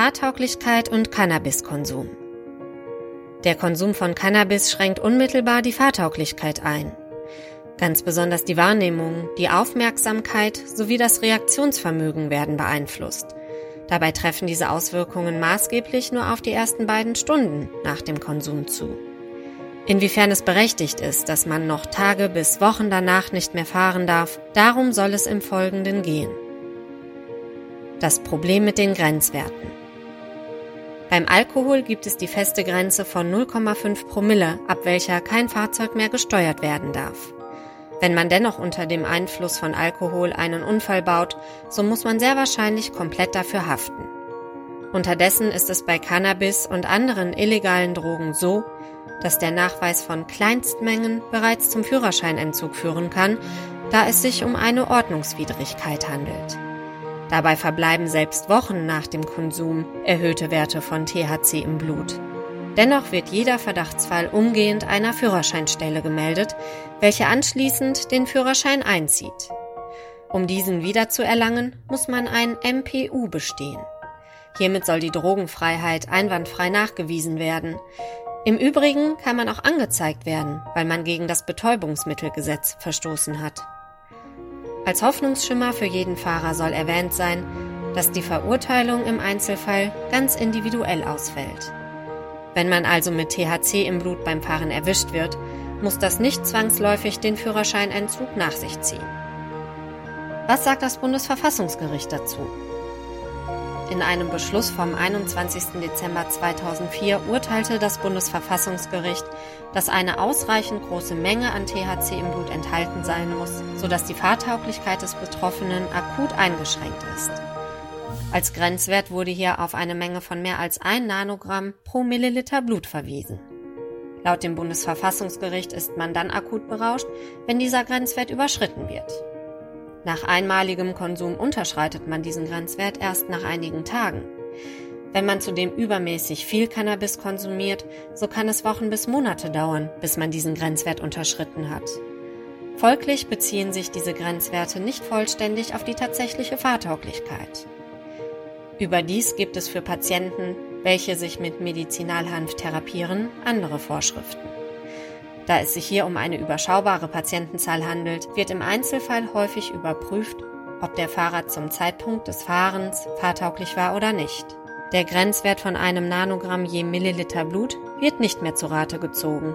Fahrtauglichkeit und Cannabiskonsum. Der Konsum von Cannabis schränkt unmittelbar die Fahrtauglichkeit ein. Ganz besonders die Wahrnehmung, die Aufmerksamkeit sowie das Reaktionsvermögen werden beeinflusst. Dabei treffen diese Auswirkungen maßgeblich nur auf die ersten beiden Stunden nach dem Konsum zu. Inwiefern es berechtigt ist, dass man noch Tage bis Wochen danach nicht mehr fahren darf, darum soll es im Folgenden gehen. Das Problem mit den Grenzwerten. Beim Alkohol gibt es die feste Grenze von 0,5 Promille, ab welcher kein Fahrzeug mehr gesteuert werden darf. Wenn man dennoch unter dem Einfluss von Alkohol einen Unfall baut, so muss man sehr wahrscheinlich komplett dafür haften. Unterdessen ist es bei Cannabis und anderen illegalen Drogen so, dass der Nachweis von Kleinstmengen bereits zum Führerscheinentzug führen kann, da es sich um eine Ordnungswidrigkeit handelt. Dabei verbleiben selbst Wochen nach dem Konsum erhöhte Werte von THC im Blut. Dennoch wird jeder Verdachtsfall umgehend einer Führerscheinstelle gemeldet, welche anschließend den Führerschein einzieht. Um diesen wiederzuerlangen, muss man ein MPU bestehen. Hiermit soll die Drogenfreiheit einwandfrei nachgewiesen werden. Im Übrigen kann man auch angezeigt werden, weil man gegen das Betäubungsmittelgesetz verstoßen hat. Als Hoffnungsschimmer für jeden Fahrer soll erwähnt sein, dass die Verurteilung im Einzelfall ganz individuell ausfällt. Wenn man also mit THC im Blut beim Fahren erwischt wird, muss das nicht zwangsläufig den Führerscheinentzug nach sich ziehen. Was sagt das Bundesverfassungsgericht dazu? In einem Beschluss vom 21. Dezember 2004 urteilte das Bundesverfassungsgericht, dass eine ausreichend große Menge an THC im Blut enthalten sein muss, sodass die Fahrtauglichkeit des Betroffenen akut eingeschränkt ist. Als Grenzwert wurde hier auf eine Menge von mehr als 1 Nanogramm pro Milliliter Blut verwiesen. Laut dem Bundesverfassungsgericht ist man dann akut berauscht, wenn dieser Grenzwert überschritten wird. Nach einmaligem Konsum unterschreitet man diesen Grenzwert erst nach einigen Tagen. Wenn man zudem übermäßig viel Cannabis konsumiert, so kann es Wochen bis Monate dauern, bis man diesen Grenzwert unterschritten hat. Folglich beziehen sich diese Grenzwerte nicht vollständig auf die tatsächliche Fahrtauglichkeit. Überdies gibt es für Patienten, welche sich mit Medizinalhanf therapieren, andere Vorschriften. Da es sich hier um eine überschaubare Patientenzahl handelt, wird im Einzelfall häufig überprüft, ob der Fahrer zum Zeitpunkt des Fahrens fahrtauglich war oder nicht. Der Grenzwert von einem Nanogramm je Milliliter Blut wird nicht mehr zu Rate gezogen